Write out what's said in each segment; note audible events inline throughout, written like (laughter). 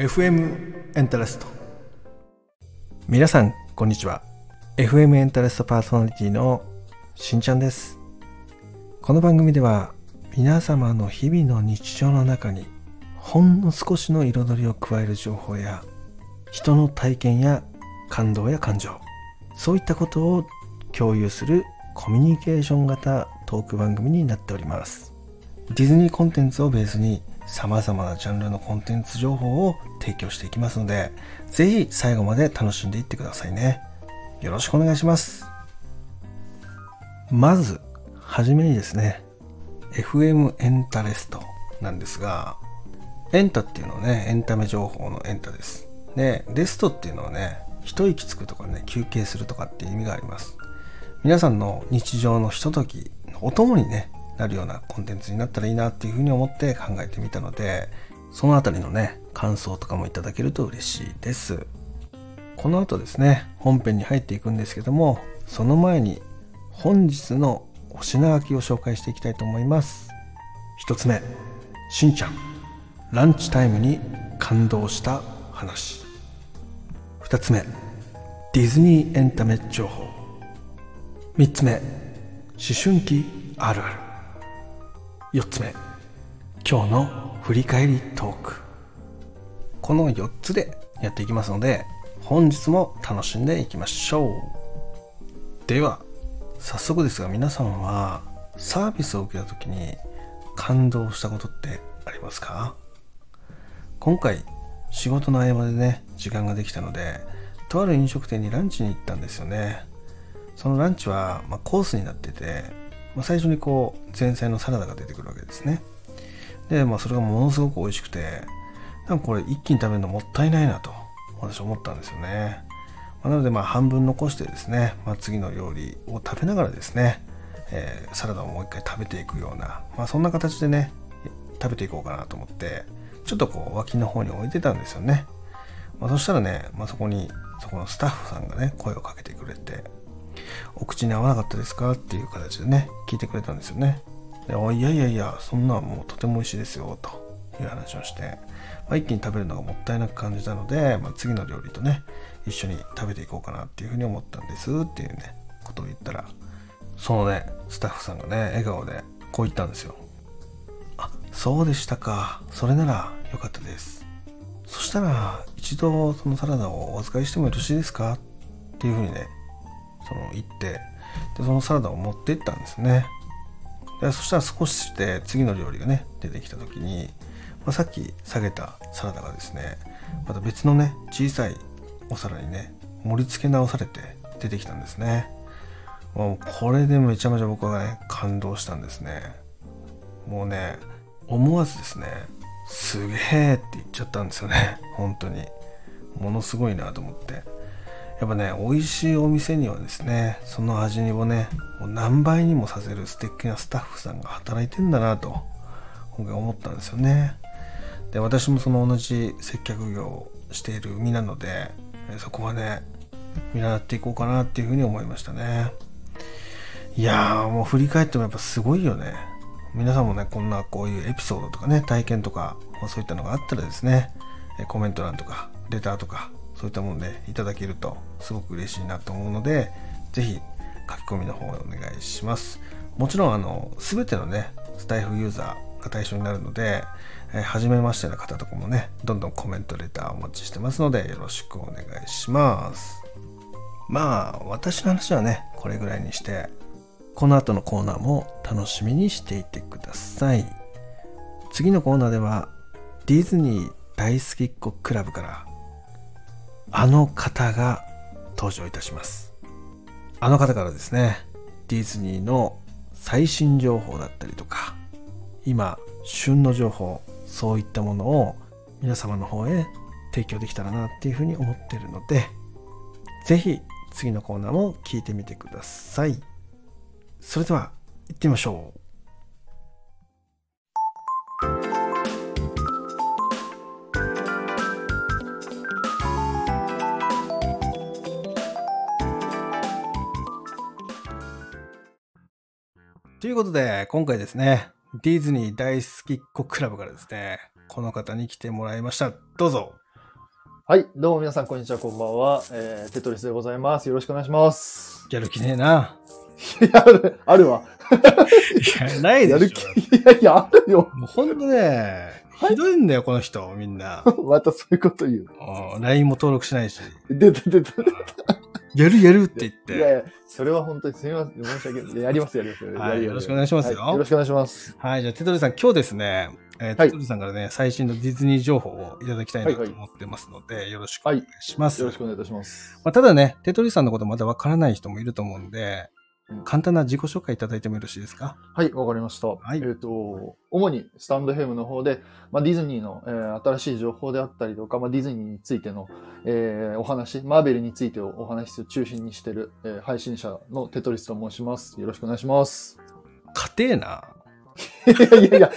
FM エンタレスト皆さんこんにちは。FM エンタレストパーソナリティのしんちゃんです。この番組では皆様の日々の日常の中にほんの少しの彩りを加える情報や人の体験や感動や感情そういったことを共有するコミュニケーション型トーク番組になっております。ディズニーコンテンツをベースに様々なジャンルのコンテンツ情報を提供していきますのでぜひ最後まで楽しんでいってくださいね。よろしくお願いします。まずはじめにですね FM エンタレストなんですがエンタっていうのはねエンタメ情報のエンタです。でレストっていうのはね一息つくとかね休憩するとかっていう意味があります。皆さんの日常のひとときのお供にねなるようなコンテンツになったらいいなっていうふうに思って考えてみたのでそのあたりのね感想とかもいただけると嬉しいです。この後ですね本編に入っていくんですけどもその前に本日のお品書きを紹介していきたいと思います。一つ目しんちゃんランチタイムに感動した話。二つ目ディズニーエンタメ情報。3つ目思春期あるある。4つ目。今日の振り返りトーク。この4つでやっていきますので本日も楽しんでいきましょう。では早速ですが皆さんはサービスを受けた時に感動したことってありますか？今回仕事の合間でね時間ができたのでとある飲食店にランチに行ったんですよね。そのランチは、まあ、コースになってて、まあ、最初にこう前菜のサラダが出てくるわけですね。で、まあ、それがものすごく美味しくてなんかこれ一気に食べるのもったいないなと私思ったんですよね、まあ、なのでまあ半分残してですね、まあ、次の料理を食べながらですね、えー、サラダをもう一回食べていくような、まあ、そんな形でね食べていこうかなと思ってちょっとこう脇の方に置いてたんですよね、まあ、そしたらね、まあ、そこにそこのスタッフさんがね声をかけてくれてお口に合わなかったですか？っていう形でね聞いてくれたんですよね。でいやいやいやそんなんもうとても美味しいですよという話をして、まあ、一気に食べるのがもったいなく感じたので、まあ、次の料理とね一緒に食べていこうかなっていうふうに思ったんですっていうねことを言ったらそのねスタッフさんがね笑顔でこう言ったんですよあそうでしたか。それならよかったです。そしたら一度そのサラダをお預かりしてもよろしいですか？っていうふうにねその言ってでそのサラダを持っていったんですね。でそしたら少しして次の料理がね出てきた時に、まあ、さっき下げたサラダがですねまた別のね小さいお皿にね盛り付け直されて出てきたんですね。もうこれでめちゃめちゃ僕はね感動したんですね。もうね思わずですねすげえって言っちゃったんですよね。本当に。ものすごいなと思って。やっぱね美味しいお店にはですねその味をねもう何倍にもさせる素敵なスタッフさんが働いてんだなと今回思ったんですよね。で私もその同じ接客業をしている身なのでそこはね見習っていこうかなっていうふうに思いましたね。いやもう振り返ってもやっぱすごいよね。皆さんもねこんなこういうエピソードとかね体験とか、そういったのがあったらですねコメント欄とかレターとかそういったものでいただけるとすごく嬉しいなと思うので是非書き込みの方をお願いします。もちろんあの全てのねスタイフユーザーが対象になるので、えー、初めましての方とかもねどんどんコメントレターお待ちしてますのでよろしくお願いします。まあ私の話はねこれぐらいにしてこの後のコーナーも楽しみにしていてください。次のコーナーではディズニー大好きっ子クラブからあの方が登場いたしますあの方からですねディズニーの最新情報だったりとか今旬の情報そういったものを皆様の方へ提供できたらなっていうふうに思ってるので是非次のコーナーも聞いてみてください。それでは行ってみましょういうことで、今回ですね、ディズニー大好きっ子クラブからですね、この方に来てもらいました。どうぞ。はい、どうも皆さん、こんにちは、こんばんは。えー、テトリスでございます。よろしくお願いします。やる気ねえな。い (laughs) や、ある、あるわ。いや、ないやるでし気、いやいや、あるよ。ょ。もうほんとね、ひどいんだよ、この人、みんな。(laughs) またそういうこと言う。うん LINE も登録しないし。出た出た。やるやるって言っいて。やいや、それは本当にすみません。申し訳ない。いややります、やります。はいよろしくお願いしますよはよろしくお願いします。はい、じゃあ、テトリさん、今日ですね、えーはいテトリさんからね、最新のディズニー情報をいただきたいなと思ってますので、よろしくお願いします。よろしくお願いいたします。まあ、ただね、テトリさんのことまだわからない人もいると思うんで、うん簡単な自己紹介いただいてもよろしいですか？はい、わかりました。はいえっ、と、主にスタンドヘムの方で、まあ、ディズニーの、えー新しい情報であったりとか、まあ、ディズニーについての、えーお話、マーベルについてをお話を中心にしている、えー配信者のテトリスと申します。よろしくお願いします。家庭な。いやいやいや、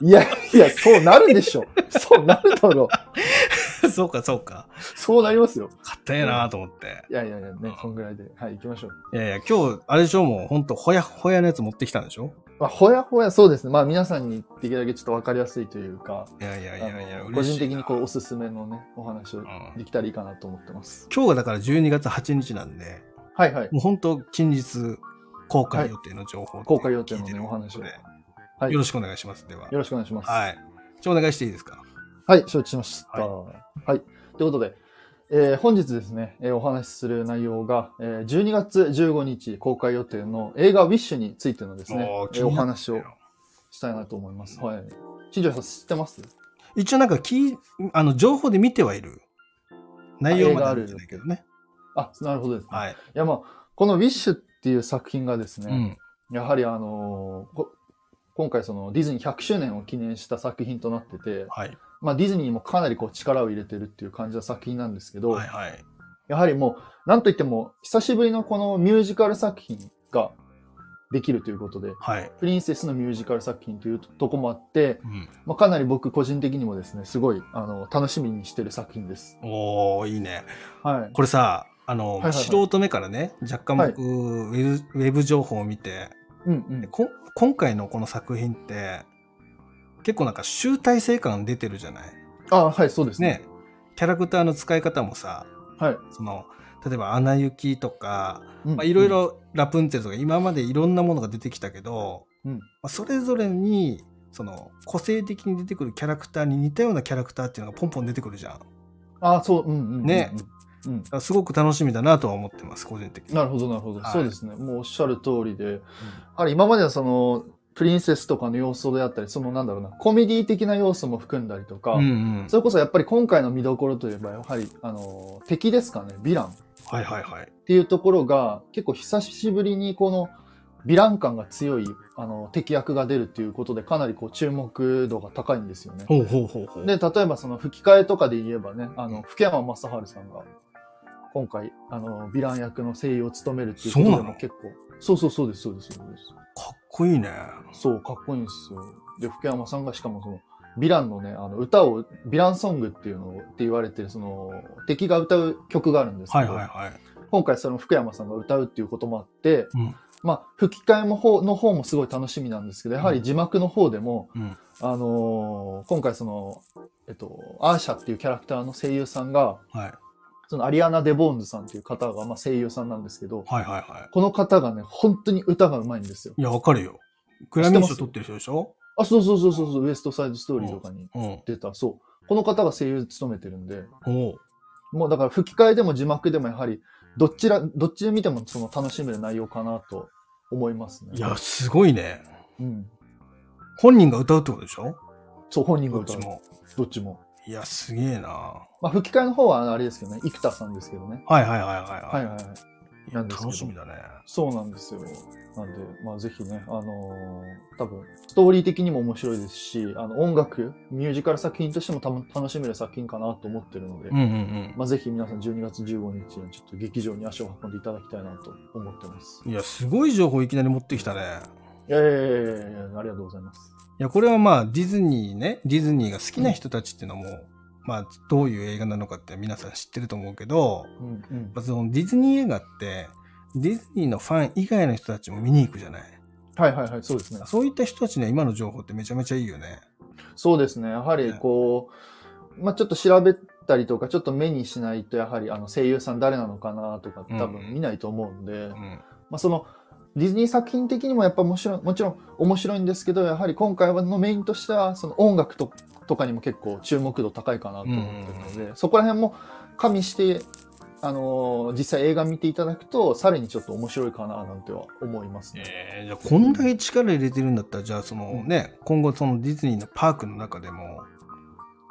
いやいや、そうなるでしょ。そうなるだろう。(laughs) (laughs) そうか、そうか。そうなりますよ。家庭なと思って。いやいやいや、ね、こんぐらいで。はい、行きましょう。いやいや、今日、あれでしょもう、ほんと、ほやほやのやつ持ってきたんでしょ？まあ、ほやほや、そうですね。まあ、皆さんにできるだけちょっとわかりやすいというか、いやいやいあやいや、個人的にこう、おすすめのね、お話をうんできたらいいかなと思ってます。今日がだから12月8日なんで、はいはい。もう本当近日公開予定の情報、公開予定のねお話をはいよろしくお願いします。では。よろしくお願いします。はい。じゃあお願いしていいですか？はい、承知しました。ははい。ということで、えー本日ですね、えーお話しする内容が、えー12月15日公開予定の映画ウィッシュについてのですね、おーえーお話をしたいなと思います。はい。新庄さん知ってます？一応なんかき、あの、情報で見てはいる。内容までは見てないけどね。あ、なるほどですね。はい。いや、まあ、このウィッシュっていう作品がですね、うん。やはりあのーこ今回そのディズニー100周年を記念した作品となってて、はい。まあ、ディズニーもかなりこう力を入れてるっていう感じの作品なんですけど、はいはい。やはりもう、なんといっても、久しぶりのこのミュージカル作品ができるということで、はい。プリンセスのミュージカル作品というとこもあって、うん。まあ、かなり僕個人的にもですね、すごいあの楽しみにしてる作品です。おー、いいね。はい。これさ、あの、はいはい素人目からね、若干僕、ウェブウェブ情報を見て、うんうん。こ今回のこの作品って、結構なんか集大成感出てるじゃない？あ、はい、そうですね。ね。キャラクターの使い方もさ、はい。その、例えば、アナ雪とか、いろい。ろラプンツェルとか、今までいろんなものが出てきたけど、うんまあ、それぞれに、その、個性的に出てくるキャラクターに似たようなキャラクターっていうのがポンポン出てくるじゃん。あ、そう、うんうんうんうん。ねうん。らすごく楽しみだなとは思ってます、個人的に。なるほど、なるほど、はいそうですね。もうおっしゃる通りで、やはり今まではその、プリンセスとかの要素であったり、そのなんだろうな、コメディ的な要素も含んだりとか、うんうん。それこそやっぱり今回の見どころといえば、やはり、あの、敵ですかね、ヴィランっはいはいはい。ていうところが、結構久しぶりにこの、ヴィラン感が強いあの敵役が出るっていうことでかなりこう注目度が高いんですよね。ほうほうほうほう。で、例えばその吹き替えとかで言えばね、あの、福山雅治さんが、今回、あの、ヴィラン役の声優を務めるっていうことでも結構、そうそうそうです、そうです、そうです。かっこいいね。そう、かっこいいんですよ。で、福山さんがしかもその、ヴィランのね、あの、歌を、ヴィランソングっていうのを、って言われてる、その、敵が歌う曲があるんですけど、はいはいはい。今回その福山さんが歌うっていうこともあって、うんまあ、吹き替えも方の方もすごい楽しみなんですけど、やはり字幕の方でも、うん。あのー今回その、えっと、アーシャっていうキャラクターの声優さんが、はい。そのアリアナ・デ・ボーンズさんっていう方が、まあ、声優さんなんですけど、はいはいはこの方がね、本当に歌がうまいんですよ。い。いや、わかるよ。グラミー賞取ってる人でしょ？あ、そうそうそうそうそう、ウエストサイドストーリーとかにうん。出た、そう。この方が声優務めてるんで、おうもうだから吹き替えでも字幕でもやはり、どちら、どっちで見てもその楽しめる内容かなと思いますね。いや、すごいね。うん。本人が歌うってことでしょ？そう、本人が歌う。どっちも。どっちも。いや、すげえな。まあ、吹き替えの方はあれですけどね、生田さんですけどね。はいはいはいはい。はいはいなんです楽しみだね。そうなんですよ。なんで、まあ、ぜひね、あのー多分、ストーリー的にも面白いですし、あの、音楽、ミュージカル作品としても多分楽しめる作品かなと思ってるので、うんうんうん。まあ、ぜひ皆さん12月15日にちょっと劇場に足を運んでいただきたいなと思ってます。いや、すごい情報いきなり持ってきたね。いやいやいやいやいやありがとうございます。いや、これはまあ、ディズニーね、ディズニーが好きな人たちっていうのも、まあ、どういう映画なのかって皆さん知ってると思うけど、うんうんやっ。ぱそのディズニー映画って、ディズニーのファン以外の人たちも見に行くじゃない？はいはいはい、そうですね。そういった人たちには今の情報ってめちゃめちゃいいよね。そうですね。やはりこう、まあちょっと調べったりとか、ちょっと目にしないと、やはりあの声優さん誰なのかなとか多うん分見ないと思うんで、うんまあ、そのディズニー作品的にもやっぱもちろんもちろん面白いんですけどやはり今回のメインとしてはその音楽ととかにも結構注目度高いかなと思ってるので、そこら辺も加味して、あのー実際映画見ていただくとさらにちょっと面白いかななんては思いますね。えーじゃあこんだけ力入れてるんだったらじゃあそのね今後そのディズニーのパークの中でも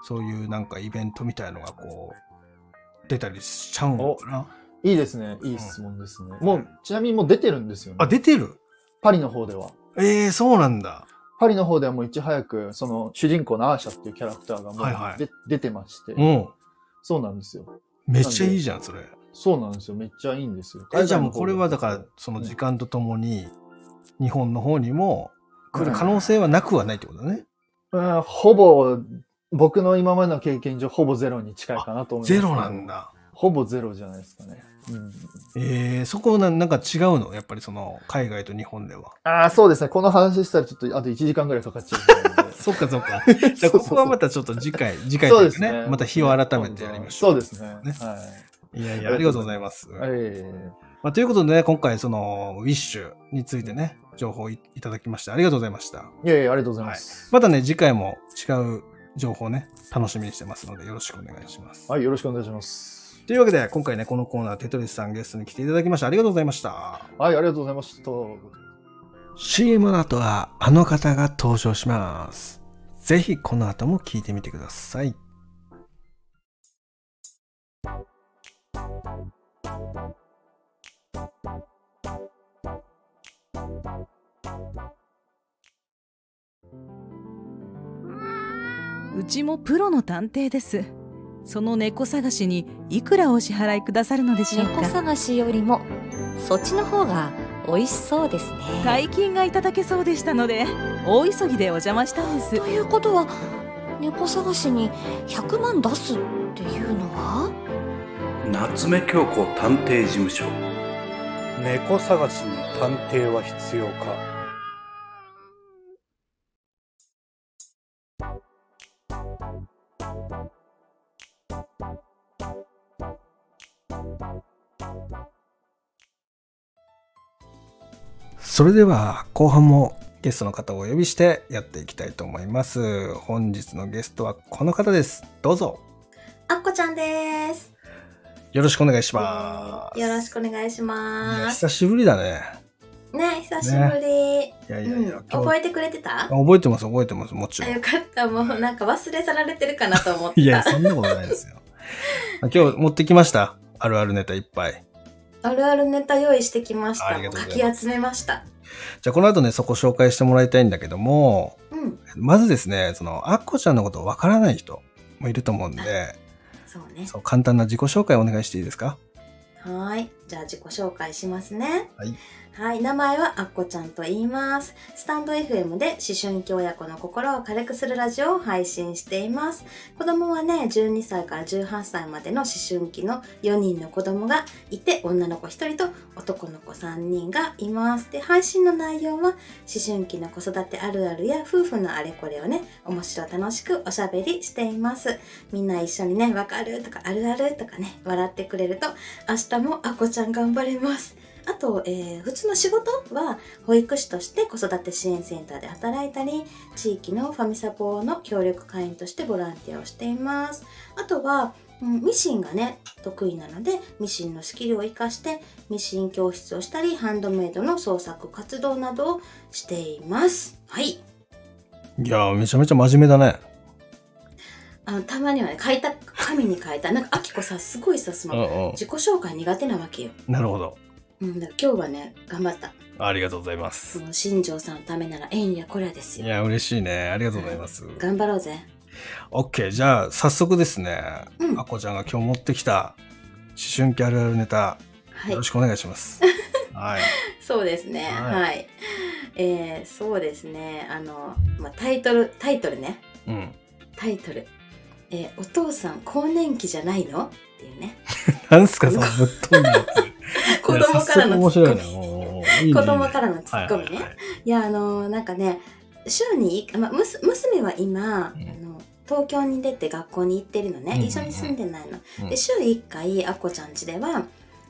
そういうなんかイベントみたいのがこう出たりしちゃうのかな？いいですね。いい質問ですね。もう、ちなみにもう出てるんですよね。あ出てる？パリの方では。えー、そうなんだパリの方ではもういち早く、その主人公のアーシャっていうキャラクターがもうで、はいはい出てまして。うんそうなんですよ。めっちゃいいじゃんそれそうなんですよ。めっちゃいいんですよ。えじゃあもうこれはだからその時間とともに日本の方にも来る可能性はなくはないってことだね、うん、ほぼ、僕の今までの経験上、ほぼゼロに近いかなと思います。ゼロなん。だほぼゼロじゃないですかね。うん、えー、そこななんか違うの？やっぱりその海外と日本では。ああ、そうですね。この話したらちょっとあと1時間ぐらいかかっちゃう。(laughs) そっかそっか。(laughs) じゃあここはまたちょっと次回次回といううかそですね。ねまた日を改めてやりましょう。そうですね。ね。はい。やいやありがとうございます、い。えまあ、ということでね今回そのウィッシュについてね情報いいただきましてありがとうございました。えいやいや、ありがとうございます。またね次回も違う情報ね楽しみにしてますのでよろしくお願いします、はい、よろしくお願いします。というわけで今回ねこのコーナーテトリスさんゲストに来ていただきましたありがとうございました。はい、ありがとうございました。CM の後はあの方が登場します。ぜひこの後も聞いてみてください。うちもプロの探偵ですその猫探しにいくらお支払いくださるのでしょう猫か探しよりもそっちの方が美味しそうですね。大金がいただけそうでしたので大急ぎでお邪魔したんです。ということは猫探しに100万出すっていうのは？夏目京子探偵事務所。猫探しに探偵は必要か？それでは後半もゲストの方をお呼びしてやっていきたいと思います。本日のゲストはこの方です。どうぞ。あっこちゃんです。よろしくお願いします。よろしくお願いします。久しぶりだね。ね、久しぶり。いやいやいや、うん、覚えてくれてた？覚えてます覚えてますもちろん。あよかった。もうなんか忘れ去られてるかなと思って (laughs) いやた。そんなことないですよ。(laughs) 今日持ってきました。あるあるネタいっぱいあるあるネタ用意してきました。かき集めました。じゃあこの後ねそこ紹介してもらいたいんだけどもうん、まずですねそのあっこちゃんのことわからない人もいると思うんでそうね。そう簡単な自己紹介お願いしていいですか？はーい。じゃあ自己紹介しますね。はい。はい。名前はあっこちゃんと言います。スタンド FM で思春期親子の心を軽くするラジオを配信しています。子供はね、12歳から18歳までの思春期の4人の子供がいて、女の子1人と男の子3人がいます。で、配信の内容は思春期の子育てあるあるや夫婦のあれこれをね、面白楽しくおしゃべりしています。みんな一緒にね、わかるとかあるあるとかね、笑ってくれると明日もあこちゃん頑張れます。あと、えー普通の仕事は保育士として子育て支援センターで働いたり地域のファミサポの協力会員としてボランティアをしています。あとは、うん、ミシンがね得意なのでミシンのスキルを生かしてミシン教室をしたりハンドメイドの創作活動などをしています。はい。いやーめちゃめちゃ真面目だね。あのたまにはね紙に書いた。なんかあきこさすごいさそのうん自己紹介苦手なわけよ、うんなるほど。うん、だから今日はね頑張った。ありがとうございます。新庄さんのためならえんやこらですよ。いや嬉しいね。ありがとうございます。頑張ろうぜ。OK じゃあ早速ですね、うん。あこちゃんが今日持ってきた思春期あるあるネタはい。よろしくお願いします、(laughs) はい。そうですね。はい。はい、えー、そうですね。あの、まあ、タイトルタイトルね。うん。タイトル、えーお父さん更年期じゃないの?」っていうね。(laughs) なんすかそのぶっ飛んだやつ。(laughs) 子供からのツッコミ。子供からのツッコミね、はいはいはい。いやあのなんかね週にまあ、むす娘は今、うん。あの東京に出て学校に行ってるのね、うん。一緒に住んでないの、うん。で週1回あっこちゃん家では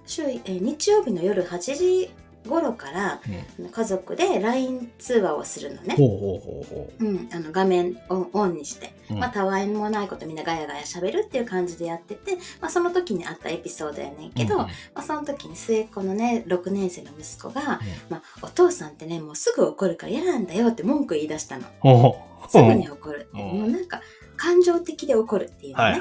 週えー日曜日の夜8時頃から家族で LINE 通話をするのね、ほうほうほうほう。ん、あの画面をオンにして、うん。まあたわいもないことみんなガヤガヤ喋るっていう感じでやってて、まあ、その時にあったエピソードやねんけど、うんまあ、その時に末っ子のね6年生の息子が、まあ、お父さんってねもうすぐ怒るから嫌なんだよって文句言い出したの。すぐに怒る。もうなんか感情的で怒るっていうのね、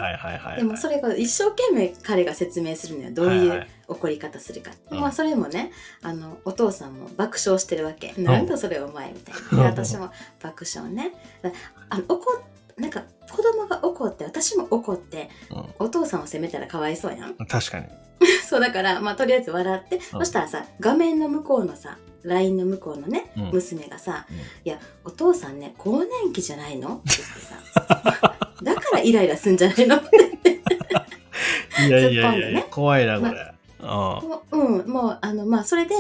でもそれが一生懸命彼が説明するのよどうはいいうはい怒り方するかまあそれもねあのお父さんも爆笑してるわけ、なんだそれお前みたいな。(laughs) で私も爆笑ね。だあの怒っなんか子供が怒って私も怒って、うん。お父さんを責めたらかわいそうやん。確かに。(laughs) そうだからまあとりあえず笑って、そしたらさ画面の向こうのさ LINE の向こうのね、うん。娘がさうん「いやお父さんね更年期じゃないの?」って言ってさ。(laughs) だからイライラすんじゃないの？って言っていやいやいやいや怖いなこれ。もううんもうあのまあそれで、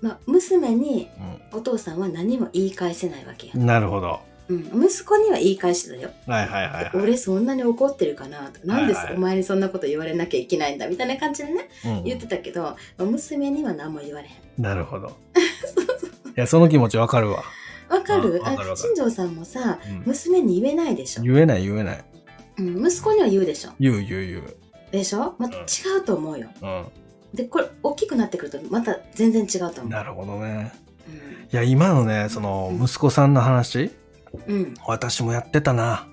まあ、娘にお父さんは何も言い返せないわけよ、なるほどうん、息子には言い返してたよ。はいはいはいはい。俺そんなに怒ってるかなとなんではいはい。お前にそんなこと言われなきゃいけないんだみたいな感じでねうん。言ってたけど、まあ娘には何も言われへん。なるほど。(laughs) いやその気持ちわかるわ。わかる？新庄さんもさうん。娘に言えないでしょ、言えない言えない。うん、息子には言うでしょ。言う言う言う。でしょ？またうん。違うと思うよ。うでこれ大きくなってくるとまた全然違うと思う、んなるほどね。うん。いや今のねその息子さんの話うん、私もやってたな。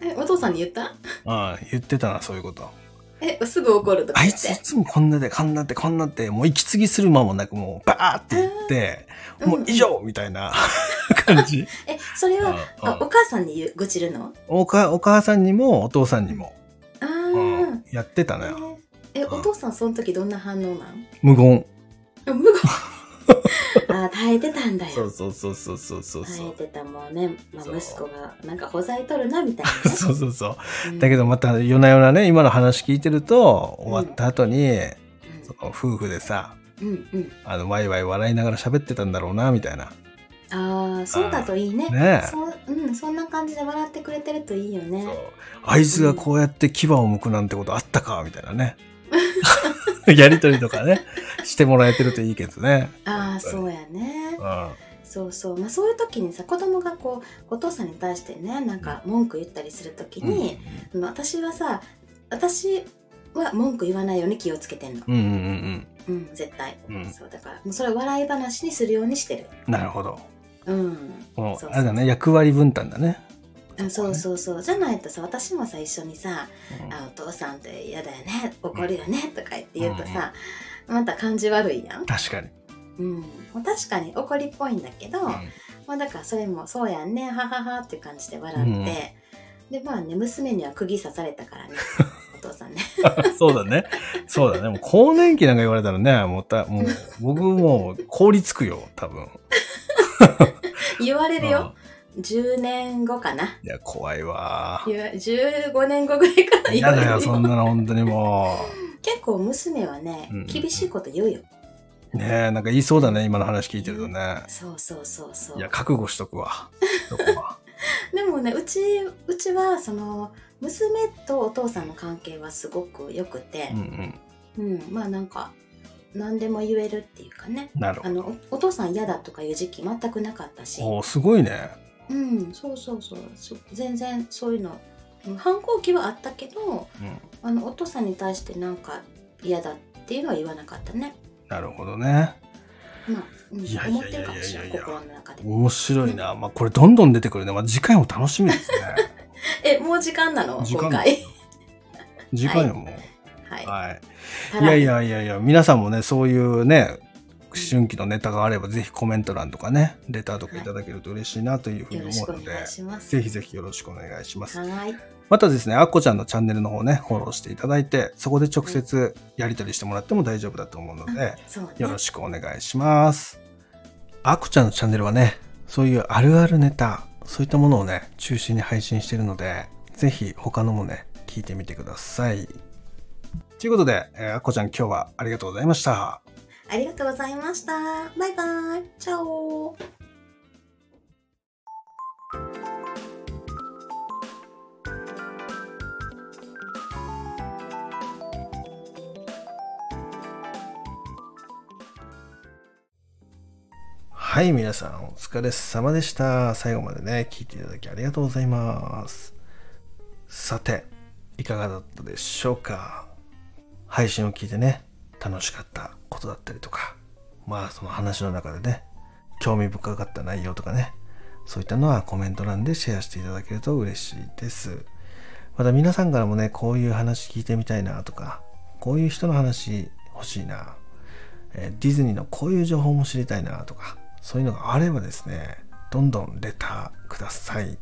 えお父さんに言った？うん言ってたなそういうこと。えすぐ怒るとかあいついつもこんなでこんなってこんなってもう息継ぎする間もなくもうバーって言ってうん。もう以上！みたいな。(laughs) 感じ。えそれはうんあお母さんに言う愚痴るの？おかお母さんにもお父さんにも、あうーん、やってたのよ。ええうんお父さんその時どんな反応なん？無言。あ無言 (laughs) あー耐えてたんだよ。そうそうそうそうそうそう。耐えてたもんね、まあ、息子がなんかほざいとるなみたいなね。(laughs) そうそうそう。うん。だけどまた夜な夜なね今の話聞いてると終わった後に、うん。その夫婦でさうんうん。あのワイワイ笑いながら喋ってたんだろうなみたいな。ああそうだといいね。ね。えそううんそんな感じで笑ってくれてるといいよね。そう。あいつがこうやって牙を剥くなんてことあったかみたいなね (laughs) (laughs) やりとりとかね (laughs) してもらえてるといいけどね、ああそうやね。うん、そうそう。まあそういう時にさ子供がこうお父さんに対してねなんか文句言ったりする時に、まあ私はさ私は文句言わないように気をつけてんの。うんうんうんうん。絶対、うん。うんそうだからもうそれ笑い話にするようにしてる。なるほど。うん。もそうう。あれだね役割分担だね、あそうそうそう。じゃないとさ私もさ一緒にさうん。あお父さんって嫌だよね怒るよねとか言って言うとさ、また感じ悪いやん、確かに、うん、まあ確かに怒りっぽいんだけど、うん。まあだからそれもそうやんねはははっていう感じで笑って、でまあね娘には釘刺されたからね (laughs) お父さんね。(laughs) そうだね。そうだね。もう更年期なんか言われたらね、もうた、もう、僕もう凍りつくよ、多分。(laughs) 言われるよ10年後かなうん。いや、怖いわ。言わ15年後ぐらいから言われる嫌だよ、そんなの、本当にも結構娘はね、うん厳しいこと言うよう。ねえ、なんか言いそうだね、今の話聞いてるとね。そうそうそうそういや、覚悟しとくわ。そこは。(laughs) でもねうちうちはその娘とお父さんの関係はすごく良くてうんう、ん。うんまあなんか何でも言えるっていうかねなるほど。あのおお父さん嫌だとかいう時期全くなかったしおーすごいね。うんそうそうそうそ全然そういうのうん反抗期はあったけどうん。あのお父さんに対してなんか嫌だっていうのは言わなかったねなるほどね。まあ、うんいやいや思ってるかもしれないいやいやいや心の中で面白いな。まあ、これどんどん出てくるね。まあ、次回も楽しみですね。(laughs) えもう時間なの？時間今回次回ももう。はい、はい。たらいやいやいやいや、皆さんもね、そういうね、思春期のネタがあれば、ぜひコメント欄とかね、レターとかいただけると嬉しいなというふうに思うので、願いぜひぜひよろしくお願いします。はいまたですね、あっこちゃんのチャンネルの方ね、フォローしていただいて、そこで直接やり取りしてもらっても大丈夫だと思うので、ねよろしくお願いします。あっこちゃんのチャンネルはね、そういうあるあるネタ、そういったものをね、中心に配信しているので、ぜひ他のもね、聞いてみてください。ということで、えーあっこちゃん今日はありがとうございました。ありがとうございました。バイバイ。チャオはい、皆さんお疲れ様でした。最後までね、聞いていただきありがとうございます。さて、いかがだったでしょうか？配信を聞いてね、楽しかったことだったりとか、まあその話の中でね、興味深かった内容とかね、そういったのはコメント欄でシェアしていただけると嬉しいです。また皆さんからもね、こういう話聞いてみたいなとか、こういう人の話欲しいな、えディズニーのこういう情報も知りたいなとか、そういうのがあればですね、どんどんレターください。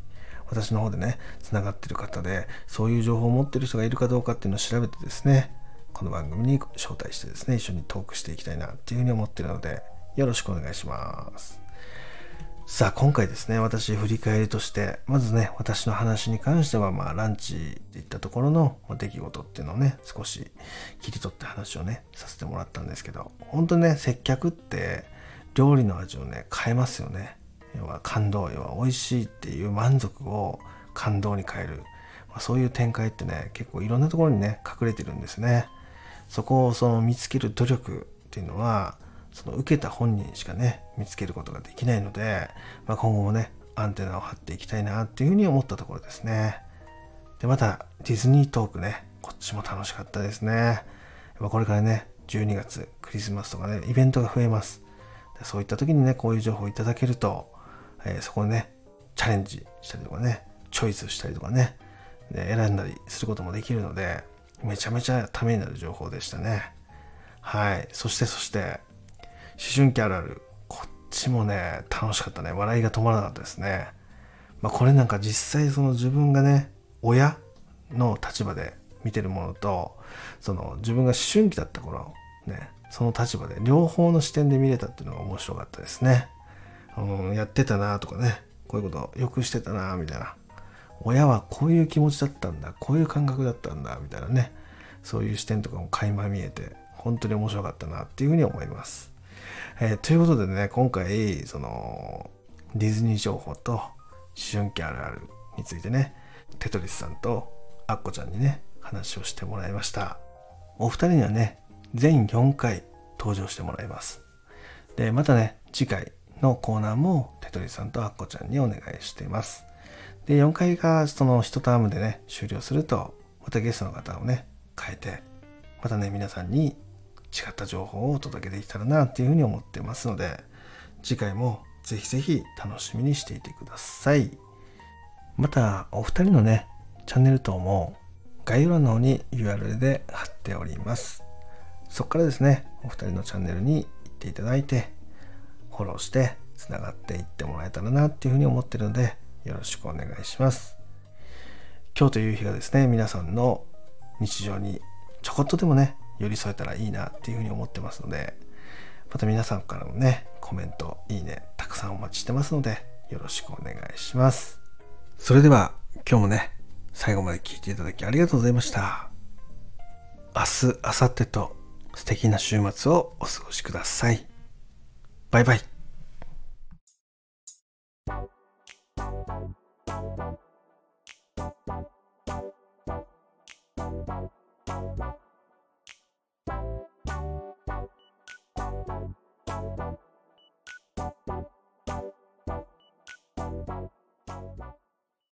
私の方でね、つながってる方で、そういう情報を持ってる人がいるかどうかっていうのを調べてですね、この番組に招待してですね、一緒にトークしていきたいなっていうふうに思ってるので、よろしくお願いします。さあ、今回ですね、私振り返りとして、まずね、私の話に関しては、まあ、ランチで行ったところのま出来事っていうのをね、少し切り取って話をね、させてもらったんですけど、本当にね、接客って料理の味をね、変えますよね。要は感動、要は美味しいっていう満足を感動に変える。まあ、そういう展開ってね、結構いろんなところにね、隠れてるんですね。そこをその見つける努力っていうのは、その受けた本人しかね、見つけることができないので、まあ、今後もね、アンテナを張っていきたいなっていうふうに思ったところですね。で、また、ディズニートークね、こっちも楽しかったですね。やっぱこれからね、12月、クリスマスとかね、イベントが増えます。でそういった時にね、こういう情報をいただけると、えーそこにね、チャレンジしたりとかね、チョイスしたりとかね、で選んだりすることもできるので、めちゃめちゃためになる情報でしたね。はい。そしてそして、思春期あるある。こっちもね、楽しかったね。笑いが止まらなかったですね。まあこれなんか実際その自分がね、親の立場で見てるものと、その自分が思春期だった頃、ね、その立場で両方の視点で見れたっていうのが面白かったですね。うん、やってたなとかね、こういうことよくしてたなみたいな。親はこういう気持ちだったんだ、こういう感覚だったんだ、みたいなね。そういう視点とかも垣間見えて、本当に面白かったなっていうふうに思います。えーということでね、今回、その、ディズニー情報と思春期あるあるについてね、テトリスさんとアッコちゃんにね、話をしてもらいました。お二人にはね、全4回登場してもらいます。で、またね、次回のコーナーもテトリスさんとアッコちゃんにお願いしています。で、4回がその1タームでね、終了すると、またゲストの方をね、変えて、またね、皆さんに違った情報をお届けできたらなっていうふうに思ってますので、次回もぜひぜひ楽しみにしていてください。また、お二人のね、チャンネル等も概要欄の方に URL で貼っております。そこからですね、お二人のチャンネルに行っていただいて、フォローしてつながっていってもらえたらなっていうふうに思ってるので、よろしくお願いします。今日という日がですね、皆さんの日常にちょこっとでもね、寄り添えたらいいなっていうふうに思ってますので、また皆さんからのね、コメント、いいね、たくさんお待ちしてますので、よろしくお願いします。それでは、今日もね、最後まで聞いていただきありがとうございました。明日、明後日と素敵な週末をお過ごしください。バイバイ。「Bye.